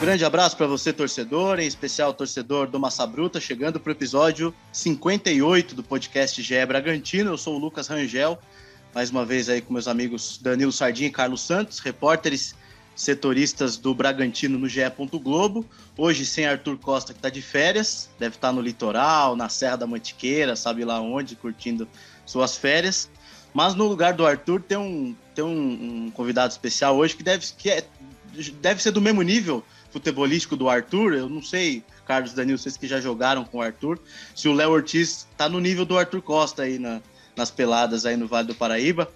Grande abraço para você, torcedor, em especial torcedor do Massa Bruta, chegando para o episódio 58 do podcast GE Bragantino. Eu sou o Lucas Rangel, mais uma vez aí com meus amigos Danilo Sardinha e Carlos Santos, repórteres setoristas do Bragantino no GE. Globo. Hoje sem Arthur Costa, que está de férias, deve estar tá no litoral, na Serra da Mantiqueira, sabe lá onde, curtindo suas férias. Mas no lugar do Arthur tem um, tem um, um convidado especial hoje que deve, que é, deve ser do mesmo nível futebolístico do Arthur. Eu não sei, Carlos Danilo, vocês que já jogaram com o Arthur, se o Léo Ortiz está no nível do Arthur Costa aí na, nas peladas aí no Vale do Paraíba.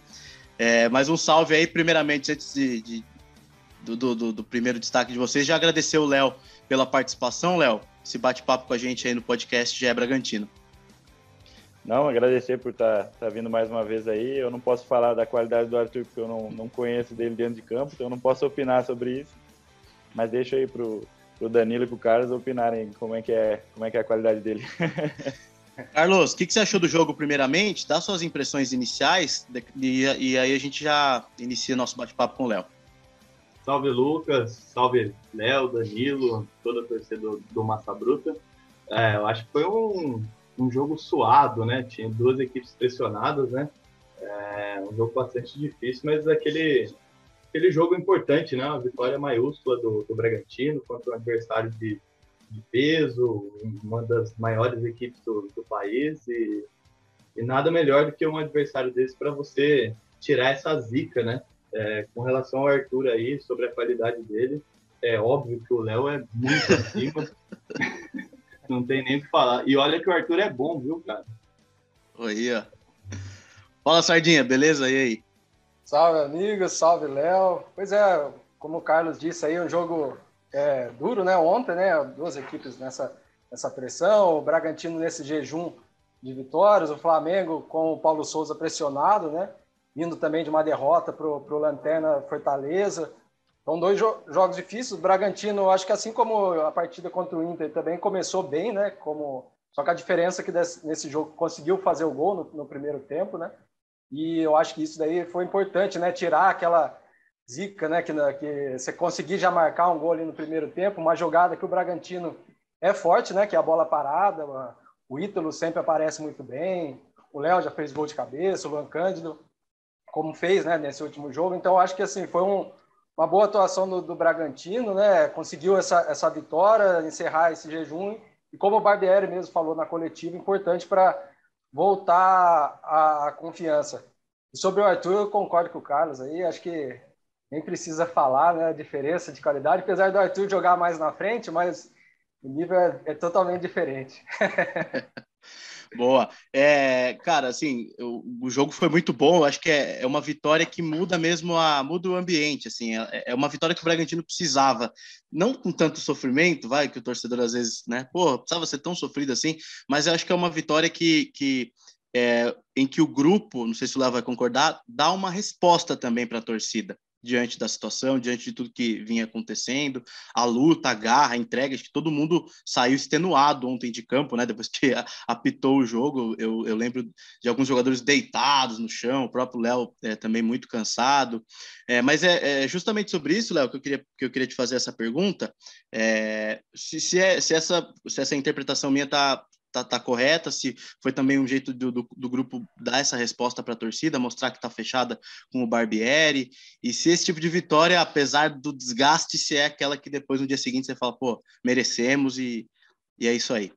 É, mas um salve aí, primeiramente, antes de, de do, do, do, primeiro destaque de vocês, já agradecer o Léo pela participação, Léo, esse bate-papo com a gente aí no podcast GE Bragantino. Não, agradecer por estar tá, tá vindo mais uma vez aí. Eu não posso falar da qualidade do Arthur porque eu não, não conheço dele dentro de campo, então eu não posso opinar sobre isso. Mas deixa aí pro, pro Danilo e pro Carlos opinarem como é que é, como é, que é a qualidade dele. Carlos, o que, que, você achou do jogo primeiramente? Dá suas impressões iniciais e, e aí a gente já inicia nosso bate-papo com o Léo. Salve Lucas, salve Léo, Danilo, todo o torcedor do Massa Bruta. É, eu acho que foi um, um jogo suado, né? Tinha duas equipes pressionadas, né? É, um jogo bastante difícil, mas aquele, aquele jogo importante, né? A vitória maiúscula do, do Bragantino contra um adversário de, de peso, uma das maiores equipes do, do país e, e nada melhor do que um adversário desse para você tirar essa zica, né? É, com relação ao Arthur aí, sobre a qualidade dele, é óbvio que o Léo é muito acima. Não tem nem o que falar. E olha que o Arthur é bom, viu, cara? Oi, ó. Fala, Sardinha, beleza? E aí? Salve, amigos. Salve, Léo. Pois é, como o Carlos disse aí, um jogo é, duro, né? Ontem, né? Duas equipes nessa, nessa pressão. O Bragantino nesse jejum de vitórias. O Flamengo com o Paulo Souza pressionado, né? Indo também de uma derrota para o Lanterna Fortaleza. São dois jo jogos difíceis. O Bragantino, acho que assim como a partida contra o Inter também começou bem, né? Como só que a diferença é que nesse jogo conseguiu fazer o gol no, no, primeiro tempo, né? E eu acho que isso daí foi importante, né? Tirar aquela zica, né? Que, que você conseguir já marcar um gol ali no primeiro tempo, uma jogada que o Bragantino é forte, né? Que é a bola parada. O Ítalo sempre aparece muito bem. O Léo já fez gol de cabeça, o Van Cândido, como fez, né? Nesse último jogo. Então, acho que assim foi um uma boa atuação do, do, Bragantino, né? Conseguiu essa, essa vitória, encerrar esse jejum. E como o Barbieri mesmo falou na coletiva, importante para voltar a, a, confiança. E sobre o Arthur, eu concordo com o Carlos aí, acho que nem precisa falar, né? A diferença de qualidade, apesar do Arthur jogar mais na frente, mas o nível é, é totalmente diferente. Boa. É, cara, assim, o, jogo foi muito bom. Eu acho que é, é, uma vitória que muda mesmo a muda o ambiente. Assim, é, é, uma vitória que o Bragantino precisava, não com tanto sofrimento, vai que o torcedor às vezes, né? Pô, precisava ser tão sofrido assim. Mas eu acho que é uma vitória que, que é, em que o grupo, não sei se o Léo vai concordar, dá uma resposta também para a torcida diante da situação, diante de tudo que vinha acontecendo, a luta, a garra, a entrega, acho que todo mundo saiu extenuado ontem de campo, né? Depois que apitou o jogo, eu, eu lembro de alguns jogadores deitados no chão, o próprio Léo é, também muito cansado. É, mas é, é, justamente sobre isso, Léo, que eu queria que eu queria te fazer essa pergunta. É, se, se, é, se, essa, se essa interpretação minha está tá, tá correta, se foi também um jeito do, do, do grupo dar essa resposta para a torcida, mostrar que está fechada com o Barbieri, e se esse tipo de vitória, apesar do desgaste, se é aquela que depois no dia seguinte você fala, pô, merecemos e, e é isso aí.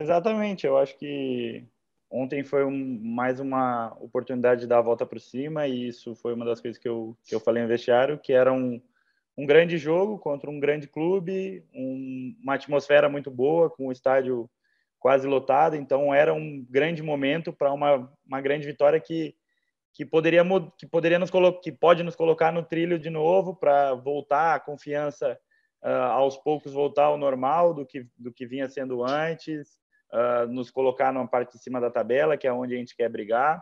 Exatamente, eu acho que ontem foi um, mais uma oportunidade de dar a volta por cima, e isso foi uma das coisas que eu, que eu falei no vestiário, que era um, um grande jogo contra um grande clube, um, uma atmosfera muito boa, com o estádio quase lotado, então era um grande momento para uma, uma grande vitória que, que poderia que poderia nos que pode nos colocar no trilho de novo para voltar a confiança uh, aos poucos voltar ao normal do que do que vinha sendo antes, uh, nos colocar na parte de cima da tabela, que é onde a gente quer brigar.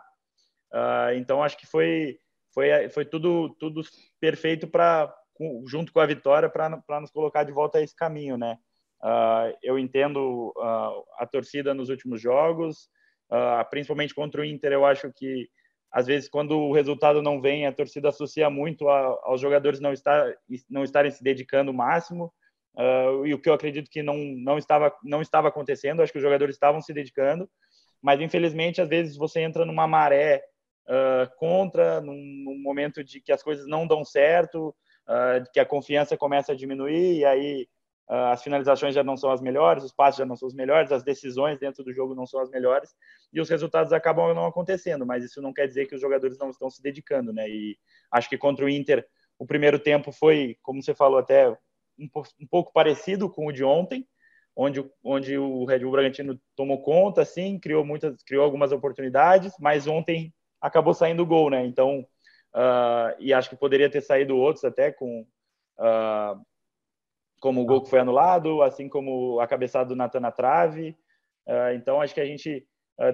Uh, então acho que foi foi foi tudo tudo perfeito para junto com a vitória para nos colocar de volta a esse caminho, né? Uh, eu entendo uh, a torcida nos últimos jogos, uh, principalmente contra o Inter. Eu acho que às vezes quando o resultado não vem, a torcida associa muito a, aos jogadores não estar não estarem se dedicando o máximo. E o que eu acredito que não não estava não estava acontecendo, acho que os jogadores estavam se dedicando, mas infelizmente às vezes você entra numa maré contra, num, num, momento de que as coisas não dão certo, que a confiança começa a diminuir e aí as finalizações já não são as melhores, os passos já não são os melhores, as decisões dentro do jogo não são as melhores e os resultados acabam não acontecendo, mas isso não quer dizer que os jogadores não estão se dedicando, né? E acho que contra o Inter o primeiro tempo foi, como você falou até um, um pouco parecido com o de ontem, onde, onde o Red Bull Bragantino tomou conta, assim, criou muitas, criou algumas oportunidades, mas ontem acabou saindo o gol, né? Então, uh, e acho que poderia ter saído outros até com uh, como o gol que foi anulado, assim como a cabeçada do Natan na trave. Uh, então, acho que a gente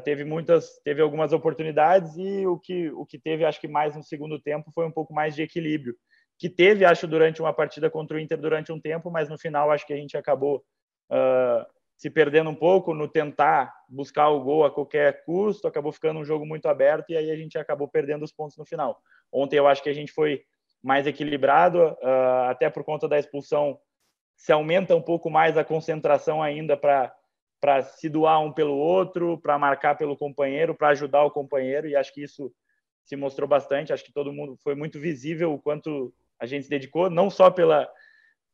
teve muitas, teve algumas oportunidades e o que o que teve, acho que mais no segundo tempo foi um pouco mais de equilíbrio, que teve, acho, durante uma partida contra o Inter durante um tempo, mas no final acho que a gente acabou uh, se perdendo um pouco no tentar buscar o gol a qualquer custo, acabou ficando um jogo muito aberto e aí a gente acabou perdendo os pontos no final. Ontem eu acho que a gente foi mais equilibrado, uh, até por conta da expulsão, se aumenta um pouco mais a concentração ainda para se doar um pelo outro, para marcar pelo companheiro, para ajudar o companheiro, e acho que isso se mostrou bastante. Acho que todo mundo foi muito visível o quanto a gente se dedicou, não só pela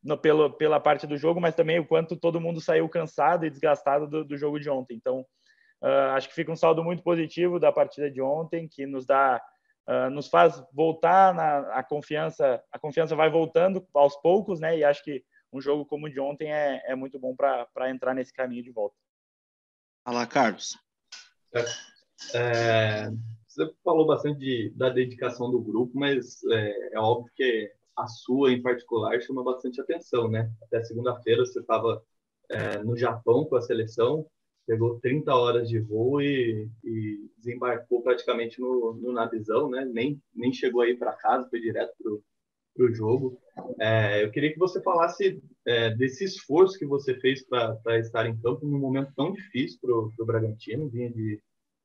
no, pelo, pela parte do jogo, mas também o quanto todo mundo saiu cansado e desgastado do, do jogo de ontem. Então, uh, acho que fica um saldo muito positivo da partida de ontem, que nos dá, uh, nos faz voltar na a confiança. A confiança vai voltando aos poucos, né? E acho que um jogo como o de ontem é, é muito bom para entrar nesse caminho de volta. Fala, Carlos. É, é, você falou bastante de, da dedicação do grupo, mas é, é óbvio que a sua em particular chama bastante atenção, né? Até segunda-feira você estava é, no Japão com a seleção, pegou 30 horas de voo e, e desembarcou praticamente no, no Navizão, né? Nem, nem chegou aí para casa, foi direto para o jogo. É, eu queria que você falasse é, desse esforço que você fez para estar em campo num momento tão difícil para o Bragantino, vinha de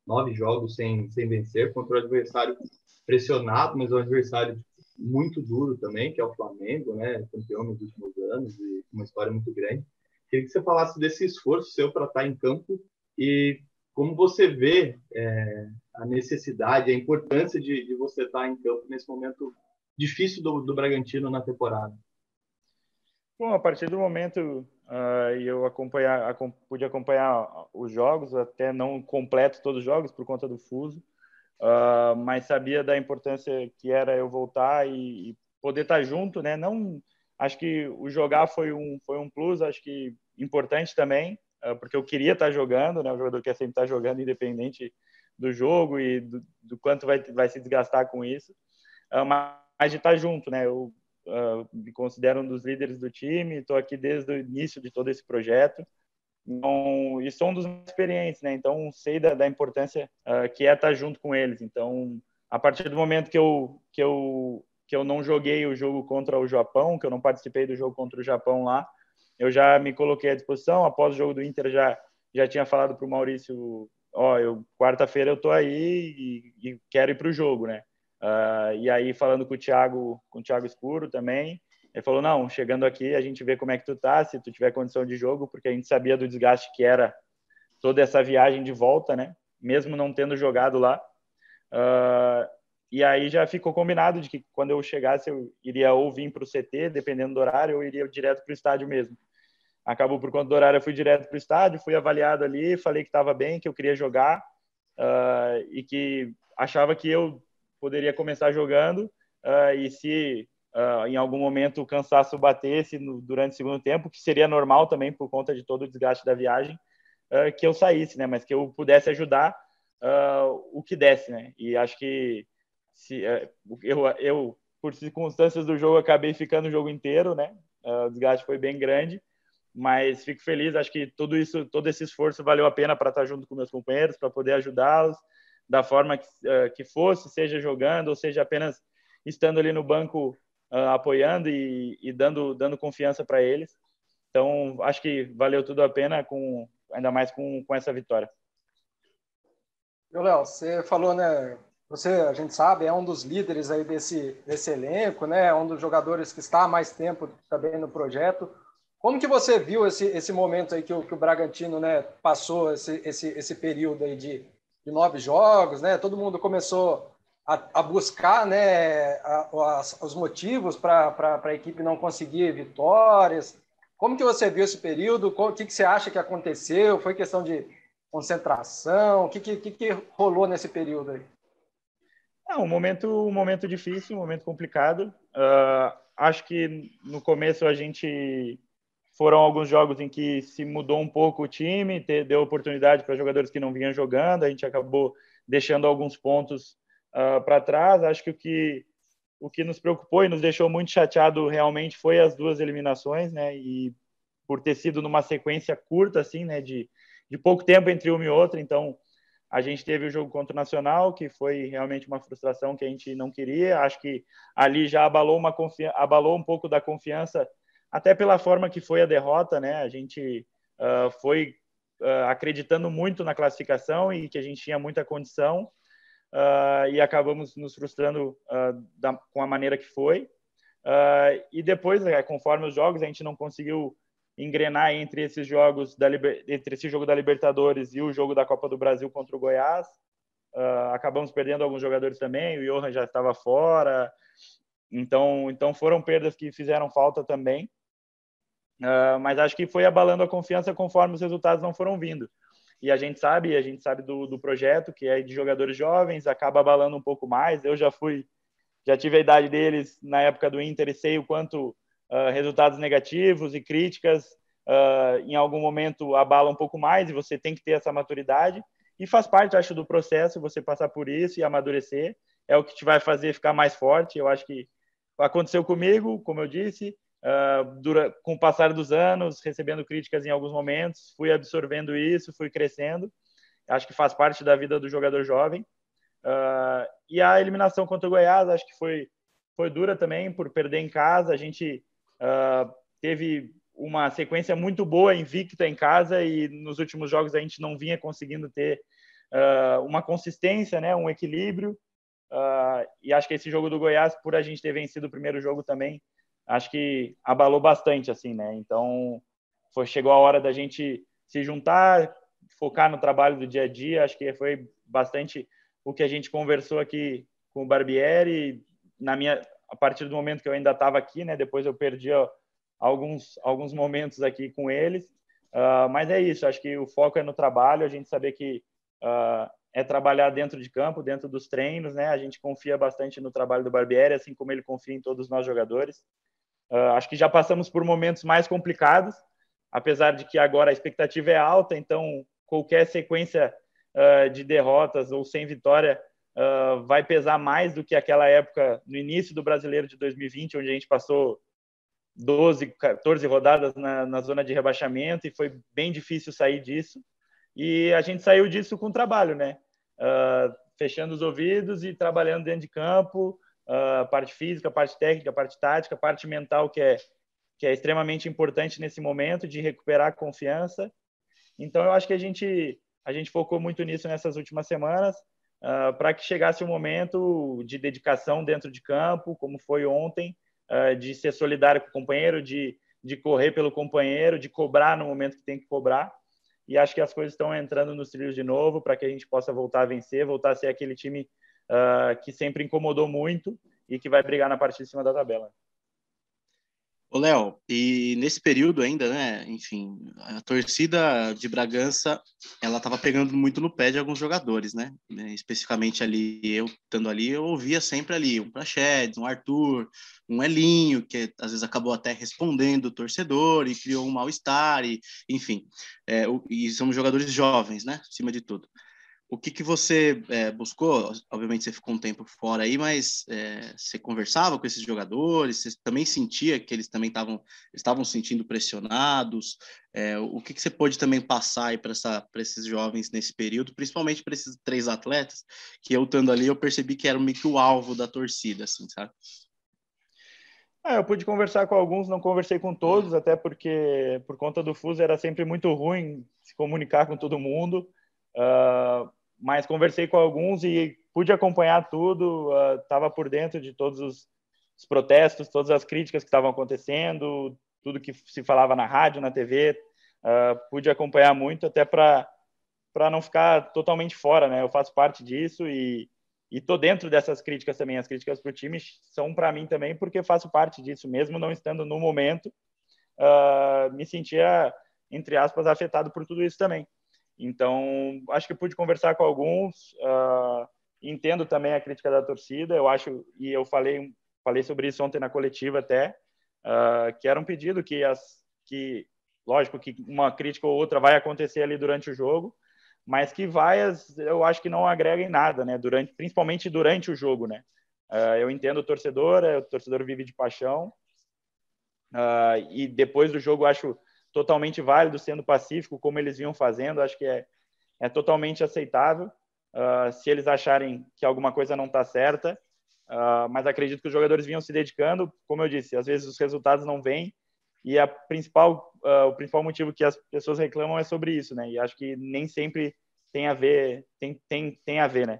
nove jogos sem, sem vencer contra o adversário pressionado, mas o adversário muito duro também, que é o Flamengo, né? Campeão nos últimos anos e uma história muito grande. Queria que você falasse desse esforço seu para estar em campo e como você vê é, a necessidade, a importância de, de, você estar em campo nesse momento difícil do, do Bragantino na temporada. Bom, a partir do momento uh, eu acompanhar, pude acompanhar os jogos, até não completo todos os jogos por conta do fuso, uh, mas sabia da importância que era eu voltar e, e, poder estar junto, né? Não, acho que o jogar foi um foi um plus, acho que importante também, uh, porque eu queria estar jogando, né? O jogador quer sempre estar jogando independente do jogo e do, do quanto vai vai se desgastar com isso, mas de estar junto, né? Eu me considero um dos líderes do time, estou aqui desde o início de todo esse projeto. Então, e sou um dos mais experientes, né? Então, sei da, da importância uh, que é estar junto com eles. Então, a partir do momento que eu, que, eu, que eu não joguei o jogo contra o Japão, que eu não participei do jogo contra o Japão lá, eu já me coloquei à disposição. Após o jogo do Inter, já, já tinha falado para o Maurício: Ó, oh, quarta-feira eu tô aí e, e quero ir para o jogo, né? Uh, e aí, falando com o Thiago, com o Thiago Escuro também, ele falou: não, chegando aqui a gente vê como é que tu tá, se tu tiver condição de jogo, porque a gente sabia do desgaste que era toda essa viagem de volta, né? Mesmo não tendo jogado lá. Uh, e aí já ficou combinado de que quando eu chegasse eu iria ou vir para o CT, dependendo do horário, ou iria direto para o estádio mesmo. Acabou por conta do horário, eu fui direto para o estádio, fui avaliado ali, falei que estava bem, que eu queria jogar uh, e que achava que eu poderia começar jogando uh, e se uh, em algum momento o cansaço batesse no, durante o segundo tempo, que seria normal também por conta de todo o desgaste da viagem, uh, que eu saísse, né? Mas que eu pudesse ajudar o que desse, né? E acho que se, eu, eu, por circunstâncias do jogo, acabei ficando o jogo inteiro, né? o desgaste foi bem grande, mas fico feliz. Acho que tudo isso, todo esse esforço valeu a pena para estar junto com meus companheiros, para poder ajudá-los da forma que, que fosse, seja jogando ou seja apenas estando ali no banco uh, apoiando e, e, dando, dando confiança para eles. Então, acho que valeu tudo a pena, com, ainda mais com, com essa vitória. Léo, você falou, né, você, a gente sabe, é um dos líderes aí desse, desse elenco, né? É um dos jogadores que está há mais tempo também no projeto. Como que você viu esse, esse momento aí que o, que o Bragantino né, passou, esse, esse, esse período aí de, de nove jogos, né? Todo mundo começou a, a buscar né, a, a, os motivos para a equipe não conseguir vitórias. Como que você viu esse período? O que, que você acha que aconteceu? Foi questão de concentração? O que, que, que rolou nesse período aí? É um momento, um momento difícil, um momento complicado. Uh, acho que no começo a gente foram alguns jogos em que se mudou um pouco o time, deu oportunidade para jogadores que não vinham jogando, a gente acabou deixando alguns pontos uh, para trás. Acho que o que o que nos preocupou e nos deixou muito chateado realmente foi as duas eliminações, né? E por ter sido numa sequência curta, assim, né? De, de pouco tempo entre uma e outra. Então, a gente teve o jogo contra o Nacional, que foi realmente uma frustração que a gente não queria. Acho que ali já abalou, uma abalou um pouco da confiança, até pela forma que foi a derrota, né? A gente uh, foi uh, acreditando muito na classificação e que a gente tinha muita condição uh, e acabamos nos frustrando da, com a maneira que foi. E depois, né, conforme os jogos, a gente não conseguiu engrenar entre esses jogos da entre esse jogo da Libertadores e o jogo da Copa do Brasil contra o Goiás. acabamos perdendo alguns jogadores também. O Johan já estava fora. Então, então foram perdas que fizeram falta também. Uh, mas acho que foi abalando a confiança conforme os resultados não foram vindo e a gente sabe, a gente sabe do, do projeto que é de jogadores jovens, acaba abalando um pouco mais. Eu já fui, já tive a idade deles na época do Inter e sei o quanto uh, resultados negativos e críticas uh, em algum momento abalam um pouco mais e você tem que ter essa maturidade e faz parte, acho, do processo você passar por isso e amadurecer é o que te vai fazer ficar mais forte. Eu acho que aconteceu comigo, como eu disse, Uh, dura, com o passar dos anos, recebendo críticas em alguns momentos, fui absorvendo isso, fui crescendo. Acho que faz parte da vida do jogador jovem. Uh, e a eliminação contra o Goiás, acho que foi, foi dura também por perder em casa. A gente uh, teve uma sequência muito boa, invicta em casa, e nos últimos jogos a gente não vinha conseguindo ter uma consistência, né, um equilíbrio. e acho que esse jogo do Goiás, por a gente ter vencido o primeiro jogo também, acho que abalou bastante, assim, né? Então, foi, chegou a hora da gente se juntar, focar no trabalho do dia a dia. Acho que foi bastante o que a gente conversou aqui com o Barbieri. Na minha, a partir do momento que eu ainda estava aqui, né? Depois eu perdi ó, alguns alguns momentos aqui com eles. Uh, mas é isso. Acho que o foco é no trabalho. A gente saber que uh, é trabalhar dentro de campo, dentro dos treinos, né? A gente confia bastante no trabalho do Barbieri, assim como ele confia em todos nós jogadores. Uh, acho que já passamos por momentos mais complicados, apesar de que agora a expectativa é alta, então qualquer sequência uh, de derrotas ou sem vitória uh, vai pesar mais do que aquela época no início do Brasileiro de 2020, onde a gente passou 12, 14 rodadas na, na zona de rebaixamento e foi bem difícil sair disso. E a gente saiu disso com trabalho, né? fechando os ouvidos e trabalhando dentro de campo, a parte física, parte técnica, parte tática, parte mental que é que é extremamente importante nesse momento de recuperar a confiança. Então eu acho que a gente a gente focou muito nisso nessas últimas semanas uh, para que chegasse o um momento de dedicação dentro de campo, como foi ontem, uh, de ser solidário com o companheiro, de de correr pelo companheiro, de cobrar no momento que tem que cobrar. E acho que as coisas estão entrando nos trilhos de novo para que a gente possa voltar a vencer, voltar a ser aquele time uh, que sempre incomodou muito e que vai brigar na parte de cima da tabela. Ô, Léo, e nesse período ainda, né, enfim, a torcida de Bragança, ela estava pegando muito no pé de alguns jogadores, né, especificamente ali, eu estando ali, eu ouvia sempre ali, um Prachedes, um Arthur, um Elinho, que às vezes acabou até respondendo o torcedor e criou um mal-estar, e, enfim, é, e são jogadores jovens, né, acima de tudo o que, que você é, buscou? Obviamente você ficou um tempo fora aí, mas é, você conversava com esses jogadores? Você também sentia que eles também estavam estavam sentindo pressionados? É, o que, que você pôde também passar para esses jovens nesse período, principalmente para esses três atletas que eu estando ali eu percebi que eram meio que o alvo da torcida, assim, sabe? É, eu pude conversar com alguns, não conversei com todos, até porque por conta do fuso era sempre muito ruim se comunicar com todo mundo. Uh, mas conversei com alguns e pude acompanhar tudo, estava uh, por dentro de todos os, os, protestos, todas as críticas que estavam acontecendo, tudo que se falava na rádio, na TV, uh, pude acompanhar muito até para para não ficar totalmente fora, né? Eu faço parte disso e e tô dentro dessas críticas também. As críticas para o time são para mim também porque faço parte disso, mesmo não estando no momento, uh, me sentia entre aspas afetado por tudo isso também. Então acho que pude conversar com alguns. Uh, entendo também a crítica da torcida. Eu acho e eu falei falei sobre isso ontem na coletiva até uh, que era um pedido que as que lógico que uma crítica ou outra vai acontecer ali durante o jogo, mas que vaias eu acho que não agregam nada, né? Durante, principalmente durante o jogo, né? Uh, eu entendo o torcedor, é, o torcedor vive de paixão e depois do jogo acho totalmente válido, sendo pacífico, como eles vinham fazendo, acho que é, é totalmente aceitável. Uh, se eles acharem que alguma coisa não está certa, mas acredito que os jogadores vinham se dedicando, como eu disse, às vezes os resultados não vêm e a principal, uh, o principal motivo que as pessoas reclamam é sobre isso, né? E acho que nem sempre tem a ver, tem, tem, tem a ver, né?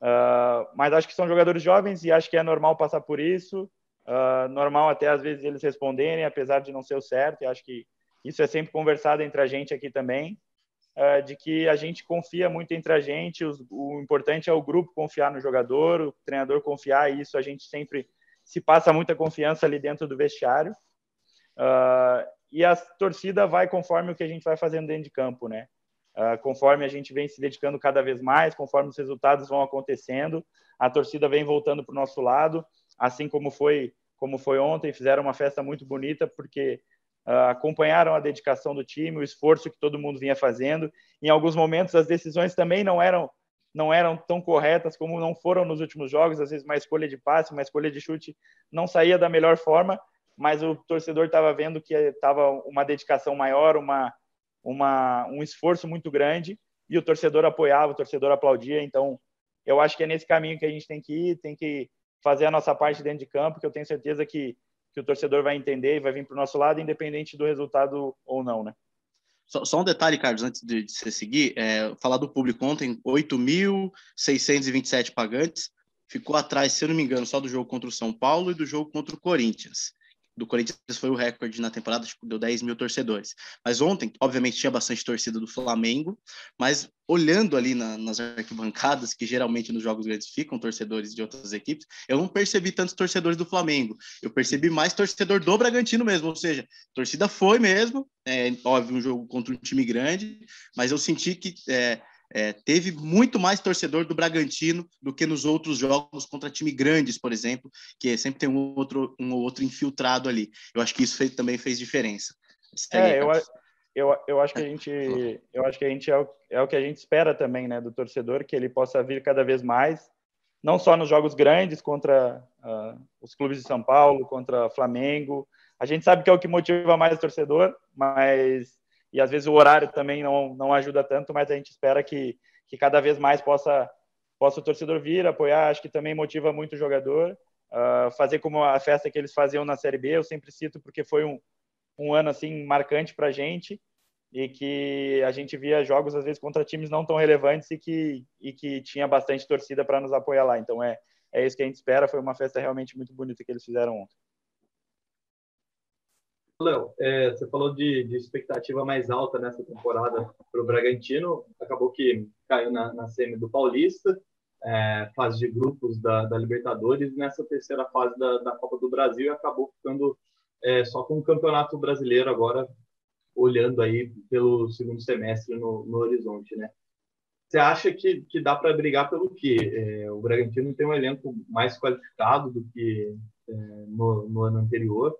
Uh, mas acho que são jogadores jovens e acho que é normal passar por isso. Uh, normal até às vezes eles responderem, apesar de não ser o certo. E acho que isso é sempre conversado entre a gente aqui também, uh, de que a gente confia muito entre a gente. O importante é o grupo confiar no jogador, o treinador confiar. E isso a gente sempre se passa muita confiança ali dentro do vestiário. Uh, e a torcida vai conforme o que a gente vai fazendo dentro de campo, né? Uh, conforme a gente vem se dedicando cada vez mais, conforme os resultados vão acontecendo, a torcida vem voltando para o nosso lado, assim como foi como foi ontem, fizeram uma festa muito bonita porque acompanharam a dedicação do time, o esforço que todo mundo vinha fazendo. Em alguns momentos as decisões também não eram não eram tão corretas como não foram nos últimos jogos, às vezes uma escolha de passe, uma escolha de chute não saía da melhor forma, mas o torcedor estava vendo que estava uma dedicação maior, uma, uma, um esforço muito grande, e o torcedor apoiava, o torcedor aplaudia. Então, eu acho que é nesse caminho que a gente tem que ir, tem que fazer a nossa parte dentro de campo, que eu tenho certeza que, que o torcedor vai entender e vai vir para o nosso lado, independente do resultado ou não, né? Só, só, um detalhe, Carlos, antes de, de você seguir, é, falar do público ontem, 8.627 pagantes, ficou atrás, se eu não me engano, só do jogo contra o São Paulo e do jogo contra o Corinthians do Corinthians foi o recorde na temporada, tipo, deu 10 mil torcedores. Mas ontem, obviamente, tinha bastante torcida do Flamengo, mas olhando ali na, nas arquibancadas, que geralmente nos jogos grandes ficam torcedores de outras equipes, eu não percebi tantos torcedores do Flamengo. Eu percebi mais torcedor do Bragantino mesmo, ou seja, torcida foi mesmo, é óbvio, um jogo contra um time grande, mas eu senti que. É, é, teve muito mais torcedor do Bragantino do que nos outros jogos contra time grandes, por exemplo, que sempre tem um outro, um outro infiltrado ali. Eu acho que isso fez, também fez diferença. É, eu, eu, eu acho que a gente, eu acho que a gente é o, é o que a gente espera também, né, do torcedor, que ele possa vir cada vez mais, não só nos jogos grandes contra uh, os clubes de São Paulo, contra Flamengo. A gente sabe que é o que motiva mais o torcedor, mas e às vezes o horário também não, não ajuda tanto, mas a gente espera que, que cada vez mais possa, possa o torcedor vir, apoiar, acho que também motiva muito o jogador, uh, fazer como a festa que eles faziam na Série B, eu sempre cito porque foi um, um ano assim marcante para a gente e que a gente via jogos às vezes contra times não tão relevantes e que, e que tinha bastante torcida para nos apoiar lá, então é, é isso que a gente espera, foi uma festa realmente muito bonita que eles fizeram ontem. Léo, é, você falou de, de, expectativa mais alta nessa temporada para o Bragantino. Acabou que caiu na, na semi do Paulista, é, fase de grupos da, da, Libertadores. Nessa terceira fase da, da Copa do Brasil, acabou ficando é, só com o Campeonato Brasileiro agora, olhando aí pelo segundo semestre no, no horizonte, né? Você acha que, que dá para brigar pelo quê? É, o Bragantino tem um elenco mais qualificado do que é, no, no ano anterior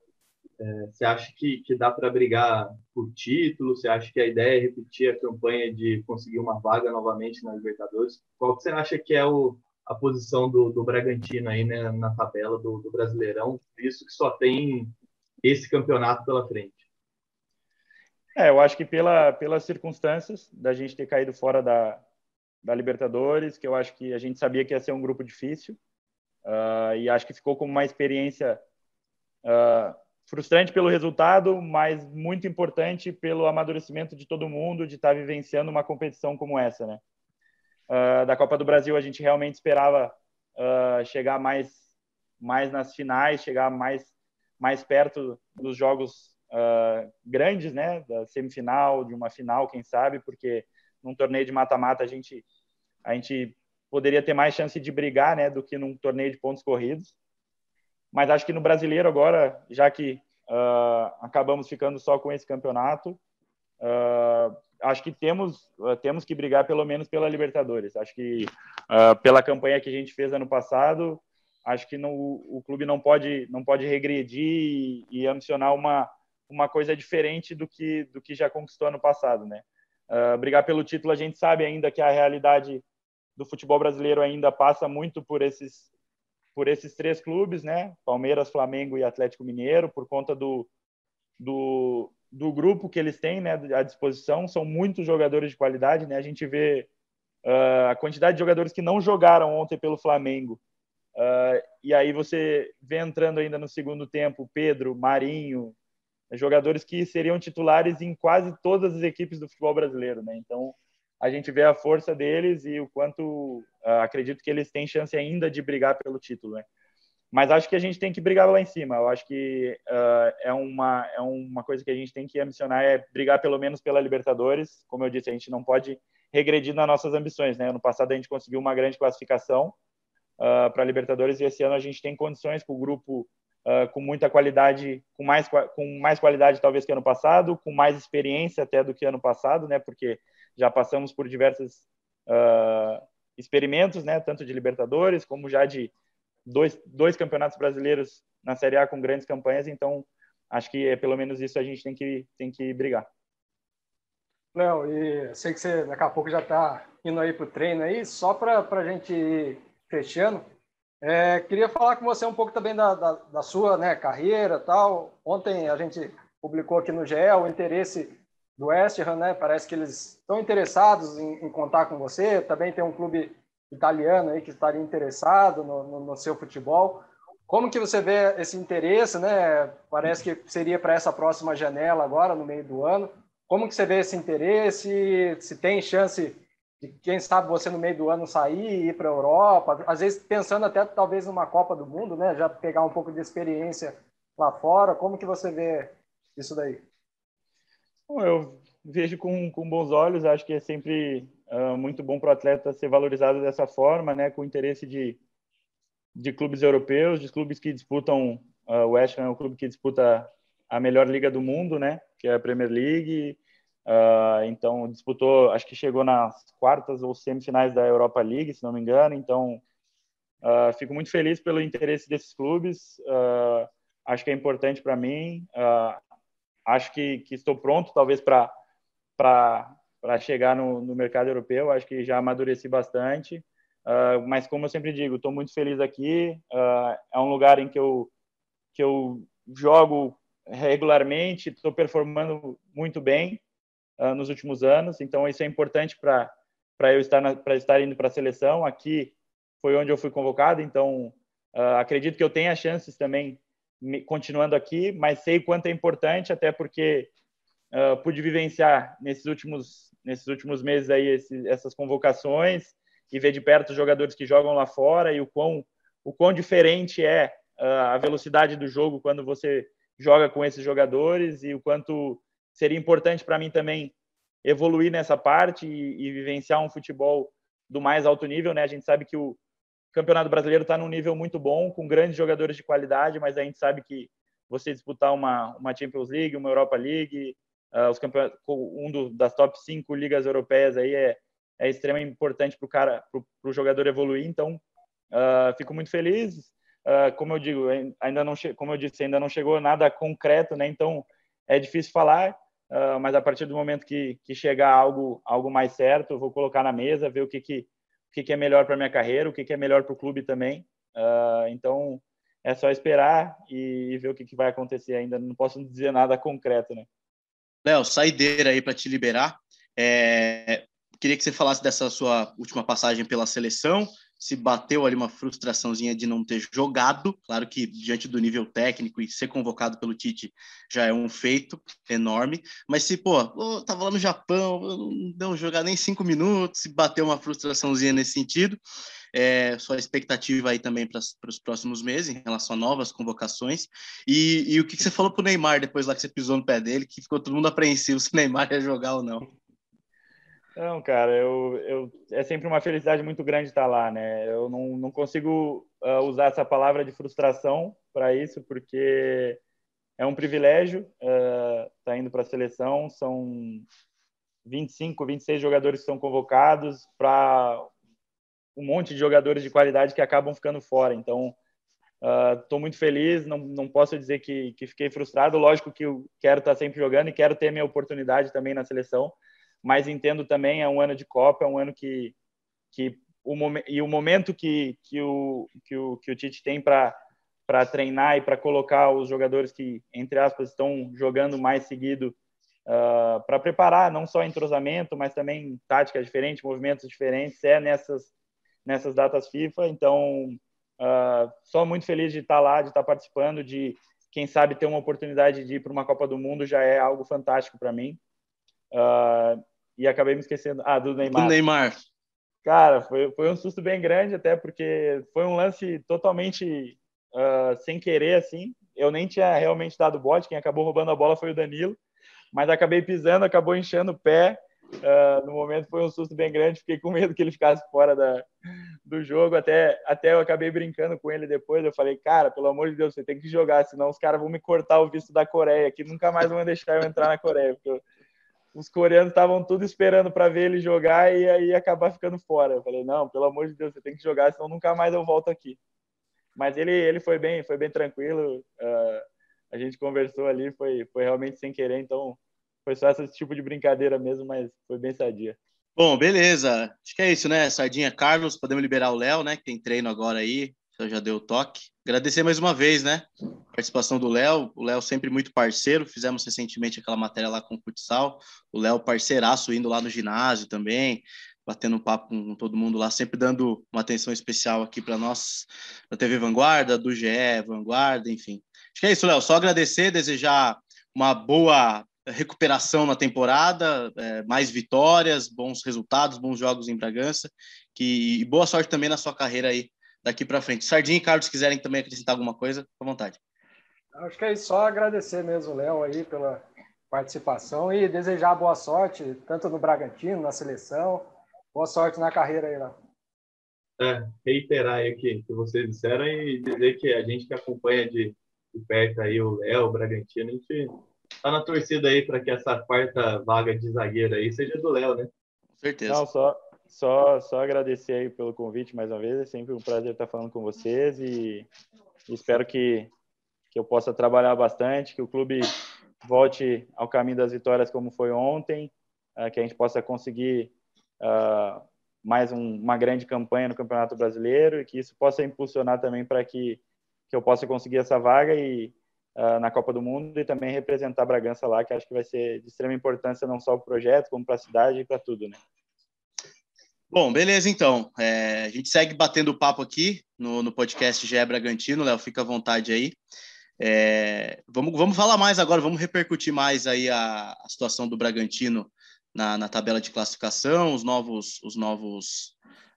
é, você acha que, que dá para brigar por título? Você acha que a ideia é repetir a campanha de conseguir uma vaga novamente na Libertadores? Qual que você acha que é o, a posição do, do Bragantino aí né, na tabela do, do Brasileirão, visto que só tem esse campeonato pela frente? É, eu acho que pela, pelas circunstâncias da gente ter caído fora da, da Libertadores, que eu acho que a gente sabia que ia ser um grupo difícil, uh, e acho que ficou como uma experiência uh, frustrante pelo resultado, mas muito importante pelo amadurecimento de todo mundo de estar vivenciando uma competição como essa, né? uh, da Copa do Brasil a gente realmente esperava uh, chegar mais, mais nas finais, chegar mais, mais perto dos jogos uh, grandes, né? Da semifinal, de uma final, quem sabe, porque num torneio de mata-mata a gente, a gente poderia ter mais chance de brigar, né? Do que num torneio de pontos corridos. Mas acho que no brasileiro agora, já que acabamos ficando só com esse campeonato, Uh, acho que temos uh, temos que brigar pelo menos pela Libertadores. Acho que uh, pela campanha que a gente fez ano passado, acho que no, o clube não pode não pode regredir e, e, ambicionar uma uma coisa diferente do que do que já conquistou ano passado, né? brigar pelo título, a gente sabe ainda que a realidade do futebol brasileiro ainda passa muito por esses por esses três clubes, né? Palmeiras, Flamengo e Atlético Mineiro, por conta do, do, do grupo que eles têm né, à disposição, são muitos jogadores de qualidade. Né? A gente vê uh, a quantidade de jogadores que não jogaram ontem pelo Flamengo. Uh, e aí você vê entrando ainda no segundo tempo Pedro, Marinho, jogadores que seriam titulares em quase todas as equipes do futebol brasileiro. Né? Então a gente vê a força deles e o quanto uh, acredito que eles têm chance ainda de brigar pelo título. Né? Mas acho que a gente tem que brigar lá em cima. Eu acho que uh, é, uma, é uma coisa que a gente tem que ambicionar, é brigar pelo menos pela Libertadores. Como eu disse, a gente não pode regredir nas nossas ambições. Né? Ano passado a gente conseguiu uma grande classificação uh, para a Libertadores e esse ano a gente tem condições com o grupo uh, com muita qualidade, com mais, com mais qualidade talvez que ano passado, com mais experiência até do que ano passado, né? porque já passamos por diversos experimentos, né? tanto de Libertadores como já de dois, dois campeonatos brasileiros na Série A com grandes campanhas, então acho que é pelo menos isso a gente tem que, tem que brigar. Léo, e sei que você daqui a pouco já está indo aí para o treino aí, só para a gente ir fechando, é, queria falar com você um pouco também da, da, da, sua né, carreira tal. Ontem a gente publicou aqui no GE o interesse do West Ham, né? Parece que eles estão interessados em, em contar com você. Também tem um clube italiano aí que estaria interessado no, no, no, seu futebol. Como que você vê esse interesse, né? Parece que seria para essa próxima janela agora, no meio do ano. Como que você vê esse interesse? Se tem chance de, quem sabe, você no meio do ano sair e ir para a Europa? Às vezes pensando até talvez numa Copa do Mundo, né? Já pegar um pouco de experiência lá fora. Como que você vê isso daí? Eu vejo com, com bons olhos. Acho que é sempre uh, muito bom para o atleta ser valorizado dessa forma, né, com interesse de, de clubes europeus, de clubes que disputam, uh, o West Ham é um clube que disputa a melhor liga do mundo, né, que é a Premier League, uh, então disputou, acho que chegou nas quartas ou semifinais da Europa League, se não me engano, então uh, fico muito feliz pelo interesse desses clubes, acho que é importante para mim, acho que, que estou pronto, talvez, para chegar no, no, mercado europeu. Acho que já amadureci bastante. Uh, mas como eu sempre digo, estou muito feliz aqui. Uh, é um lugar em que eu que eu jogo regularmente, estou performando muito bem uh, nos últimos anos. Então isso é importante para para eu estar para estar indo para a seleção. Aqui foi onde eu fui convocado. Então acredito que eu tenha chances também continuando aqui, mas sei quanto é importante, até porque uh, pude vivenciar nesses últimos nesses últimos meses aí esse, essas convocações e ver de perto os jogadores que jogam lá fora e o quão, o quão diferente é uh, a velocidade do jogo quando você joga com esses jogadores e o quanto seria importante para mim também evoluir nessa parte e, e, vivenciar um futebol do mais alto nível, né? A gente sabe que o Campeonato Brasileiro está num nível muito bom, com grandes jogadores de qualidade, mas a gente sabe que você disputar uma, uma Champions League, uma Europa League, uh, os um do, das top 5 ligas europeias aí é, é extremamente importante para o cara, para o jogador evoluir. Então, uh, fico muito feliz. Uh, como eu digo, ainda não, como eu disse, ainda não chegou nada concreto, né? Então, é difícil falar. Uh, mas a partir do momento que, que chegar algo algo mais certo, eu vou colocar na mesa, ver o que que, que, que é melhor para minha carreira, o que, que é melhor para o clube também. Uh, então é só esperar e, ver o que, que vai acontecer. Ainda não posso dizer nada concreto, né? Léo, saideira aí para te liberar. É, queria que você falasse dessa sua última passagem pela seleção, se bateu ali uma frustraçãozinha de não ter jogado. Claro que diante do nível técnico e ser convocado pelo Tite já é um feito enorme. Mas se, pô, oh, tava lá no Japão, não deu jogar nem cinco minutos, se bateu uma frustraçãozinha nesse sentido. É, sua expectativa aí também para os próximos meses em relação a novas convocações. E, e o que, que você falou para o Neymar depois lá que você pisou no pé dele, que ficou todo mundo apreensivo se o Neymar ia jogar ou não? Não, cara, eu, eu, é sempre uma felicidade muito grande estar lá, né? Eu não, não consigo uh, usar essa palavra de frustração para isso, porque é um privilégio estar uh, tá indo para a seleção. São 25, 26 jogadores que são convocados para um monte de jogadores de qualidade que acabam ficando fora. Então, estou uh, muito feliz. Não, não posso dizer que, que fiquei frustrado. Lógico que eu quero estar sempre jogando e quero ter minha oportunidade também na seleção mas entendo também é um ano de Copa, é um ano que, que o e o momento que, que, o, que, o, que o Tite tem para para treinar e para colocar os jogadores que, entre aspas, estão jogando mais seguido uh, para preparar não só entrosamento, mas também táticas diferentes, movimentos diferentes, é nessas, nessas datas FIFA. Então, uh, só muito feliz de estar lá, de estar participando, de, quem sabe, ter uma oportunidade de ir para uma Copa do Mundo já é algo fantástico para mim. Uh, e acabei me esquecendo. Ah, do Neymar. Do Neymar. Cara, foi, foi um susto bem grande, até porque foi um lance totalmente uh, sem querer, assim. Eu nem tinha realmente dado bote, quem acabou roubando a bola foi o Danilo, mas acabei pisando, acabou enchendo o pé. Uh, no momento foi um susto bem grande, fiquei com medo que ele ficasse fora da, do jogo. Até, até eu acabei brincando com ele depois. Eu falei, cara, pelo amor de Deus, você tem que jogar, senão os caras vão me cortar o visto da Coreia, que nunca mais vão deixar eu entrar na Coreia, porque eu, os coreanos estavam tudo esperando para ver ele jogar e aí acabar ficando fora. Eu falei, não, pelo amor de Deus, você tem que jogar, senão nunca mais eu volto aqui. Mas ele, ele foi bem, foi bem tranquilo. Uh, a gente conversou ali, foi, foi realmente sem querer, então foi só esse tipo de brincadeira mesmo, mas foi bem sadia. Bom, beleza. Acho que é isso, né? Sardinha Carlos, podemos liberar o Léo, né? Que tem treino agora aí. Então já deu o toque. Agradecer mais uma vez, né? A participação do Léo. O Léo sempre muito parceiro. Fizemos recentemente aquela matéria lá com o futsal. O Léo, parceiraço, indo lá no ginásio também, batendo um papo com todo mundo lá, sempre dando uma atenção especial aqui para nós, da TV Vanguarda, do GE Vanguarda, enfim. Acho que é isso, Léo. Só agradecer, desejar uma boa recuperação na temporada, é, mais vitórias, bons resultados, bons jogos em Bragança, que, e boa sorte também na sua carreira aí daqui para frente. Sardinha e Carlos, quiserem também acrescentar alguma coisa, à vontade. Acho que é só agradecer mesmo, Léo, aí pela participação e desejar boa sorte, tanto no Bragantino, na seleção. Boa sorte na carreira aí, Léo. É, reiterar aí o que, que vocês disseram e dizer que a gente que acompanha de, de perto aí o Léo, o Bragantino, a gente tá na torcida aí para que essa quarta vaga de zagueiro aí seja do Léo, né? Com certeza. Não, só, só, só agradecer aí pelo convite mais uma vez. É sempre um prazer estar falando com vocês e espero que, que eu possa trabalhar bastante, que o clube volte ao caminho das vitórias como foi ontem, uh, que a gente possa conseguir uh, mais um, uma grande campanha no Campeonato Brasileiro e que isso possa impulsionar também para que, que eu possa conseguir essa vaga e uh, na Copa do Mundo e também representar Bragança lá, que acho que vai ser de extrema importância não só para o projeto, como para a cidade e para tudo, né? Bom, beleza, então. É, a gente segue batendo papo aqui no, no podcast GE Bragantino, Léo, fica à vontade aí. É, vamos, vamos falar mais agora, vamos repercutir mais aí a, a situação do Bragantino na, na, tabela de classificação, os novos, os novos,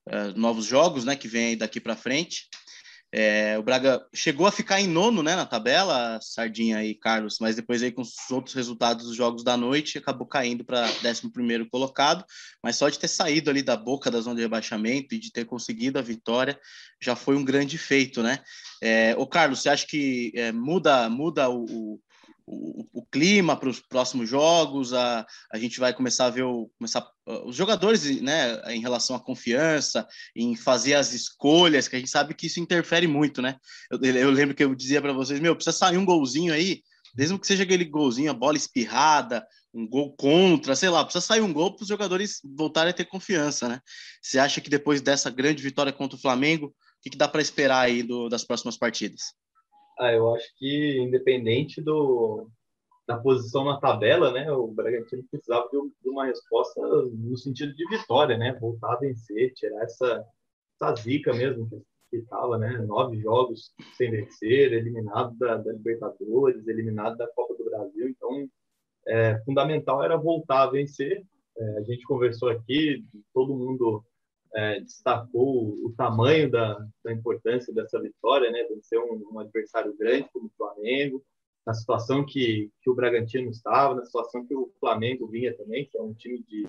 uh, novos jogos né, que vem daqui para frente. É, o Braga chegou a ficar em nono né, na tabela, Sardinha e Carlos, mas depois aí com os outros resultados dos jogos da noite acabou caindo para 11 colocado. Mas só de ter saído ali da boca da zona de rebaixamento e de ter conseguido a vitória já foi um grande feito, né? É, o Carlos, você acha que é, muda, muda o, o, o clima para os próximos jogos, a, a gente vai começar a ver o, começar, os jogadores né, em relação à confiança, em fazer as escolhas, que a gente sabe que isso interfere muito, né? Eu, eu lembro que eu dizia para vocês, meu, precisa sair um golzinho aí, mesmo que seja aquele golzinho, a bola espirrada, um gol contra, sei lá, precisa sair um gol para os jogadores voltarem a ter confiança, né? Você acha que depois dessa grande vitória contra o Flamengo, o que, que dá para esperar aí do, das próximas partidas? Ah, eu acho que independente do, da posição na tabela, né, o Bragantino precisava de, uma resposta no sentido de vitória, né, voltar a vencer, tirar essa essa zica mesmo que estava, né? Nove jogos sem vencer, eliminado da, da, Libertadores, eliminado da Copa do Brasil. Então, é, fundamental era voltar a vencer. É, a gente conversou aqui, todo mundo é, destacou o tamanho da, da, importância dessa vitória, né? Vencer um, um adversário grande como o Flamengo, na situação que, que o Bragantino estava, na situação que o Flamengo vinha também, que é um time de,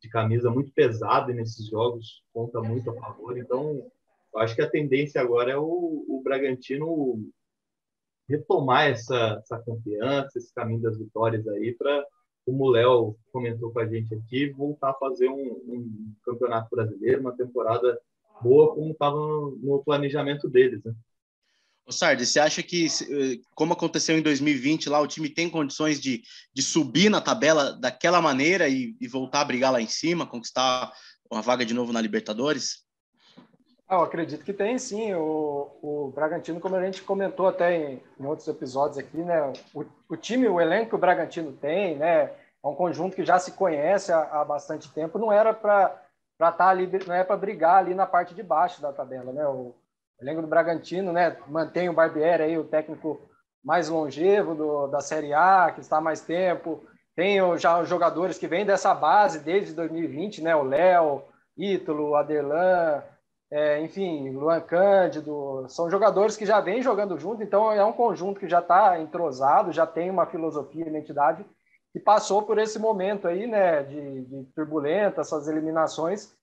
de camisa muito pesado nesses jogos conta muito a favor. Então, eu acho que a tendência agora é o, o Bragantino retomar essa, essa confiança, esse caminho das vitórias aí, para, como o Léo comentou com a gente aqui, voltar a fazer um, um campeonato brasileiro, uma temporada boa, como estava no, no planejamento deles. Né? Ô Sardi, você acha que, eh, como aconteceu em 2020, lá o time tem condições de, de subir na tabela daquela maneira e, e voltar a brigar lá em cima, conquistar uma vaga de novo na Libertadores? Eu acredito que tem sim. O, o Bragantino, como a gente comentou até em, em outros episódios aqui, né? O, o, time, o elenco que o Bragantino tem, né? É um conjunto que já se conhece há, há bastante tempo. Não era para estar tá ali, não é para brigar ali na parte de baixo da tabela, né? O, o elenco do Bragantino, né, mantém o Barbieri aí, o técnico mais longevo do, da Série A, que está há mais tempo. Tem já os jogadores que vêm dessa base desde 2020, né? O Léo, Ítalo, Aderlan, é, enfim, Luan Cândido. São jogadores que já vêm jogando junto, então é um conjunto que já está entrosado, já tem uma filosofia, identidade, e passou por esse momento aí, né, de, de turbulenta, essas eliminações,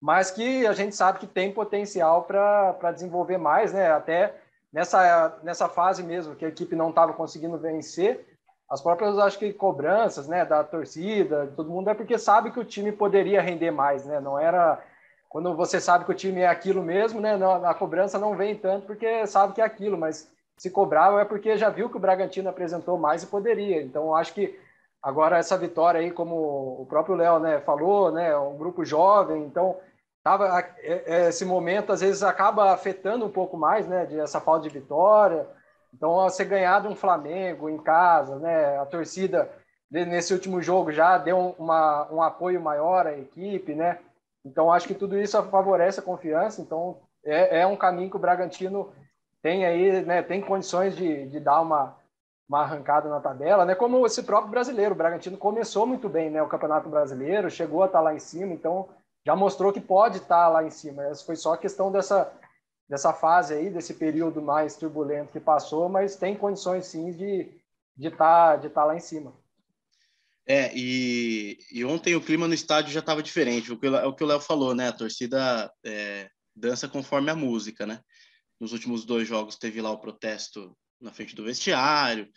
mas que a gente sabe que tem potencial para desenvolver mais, né? Até nessa, nessa fase mesmo, que a equipe não estava conseguindo vencer, as próprias, acho que, cobranças né, da torcida, todo mundo, é porque sabe que o time poderia render mais, né? Não era. Quando você sabe que o time é aquilo mesmo, né? a cobrança não vem tanto porque sabe que é aquilo, mas se cobrava é porque já viu que o Bragantino apresentou mais e poderia. Então, acho que agora essa vitória aí, como o próprio Léo né, falou, né? Um grupo jovem, então tava, é, é, esse momento às vezes acaba afetando um pouco mais, né, de essa falta de vitória. Então, você ganhar de um Flamengo em casa, né, a torcida nesse último jogo já deu uma, um apoio maior à equipe, né? Então, acho que tudo isso favorece a confiança. Então, é, é um caminho que o Bragantino tem aí, né, tem condições de, de dar uma, uma arrancada na tabela, né? Como esse próprio brasileiro, o Bragantino começou muito bem, né? O Campeonato Brasileiro chegou a estar lá em cima, então já mostrou que pode estar lá em cima. Essa foi só questão dessa, dessa fase aí, desse período mais turbulento que passou, mas tem condições sim de de estar de estar lá em cima. É, e, e ontem o clima no estádio já estava diferente. O que, o que o Léo falou, né? A torcida é, dança conforme a música, né? Nos últimos dois jogos teve lá o protesto na frente do vestiário,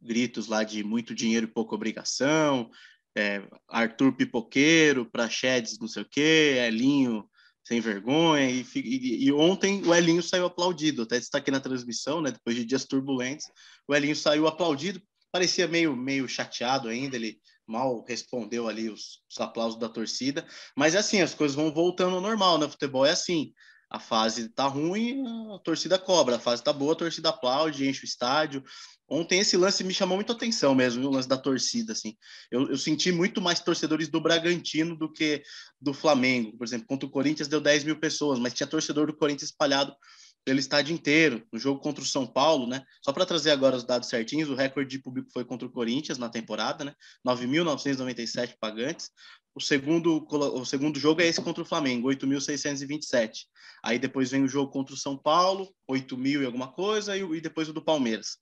gritos lá de muito dinheiro e pouca obrigação, é, Arthur Pipoqueiro, Prachedes não sei o quê, Elinho sem vergonha, e, e, e, ontem o Elinho saiu aplaudido, até destaquei na transmissão, né, depois de dias turbulentos, o Elinho saiu aplaudido, parecia meio, meio chateado ainda, ele mal respondeu ali os, os aplausos da torcida, mas é assim, as coisas vão voltando ao normal, né, futebol é assim, a fase tá ruim, a torcida cobra, a fase tá boa, a torcida aplaude, enche o estádio, Ontem esse lance me chamou muito atenção mesmo, o lance da torcida, assim. Eu, eu, senti muito mais torcedores do Bragantino do que do Flamengo. Por exemplo, contra o Corinthians deu 10 mil pessoas, mas tinha torcedor do Corinthians espalhado pelo estádio inteiro. No jogo contra o São Paulo, né? Só para trazer agora os dados certinhos, o recorde de público foi contra o Corinthians na temporada, né? 9.997 pagantes. O segundo, o segundo jogo é esse contra o Flamengo, 8.627. Aí depois vem o jogo contra o São Paulo, 8 mil e alguma coisa, e, e, depois o do Palmeiras.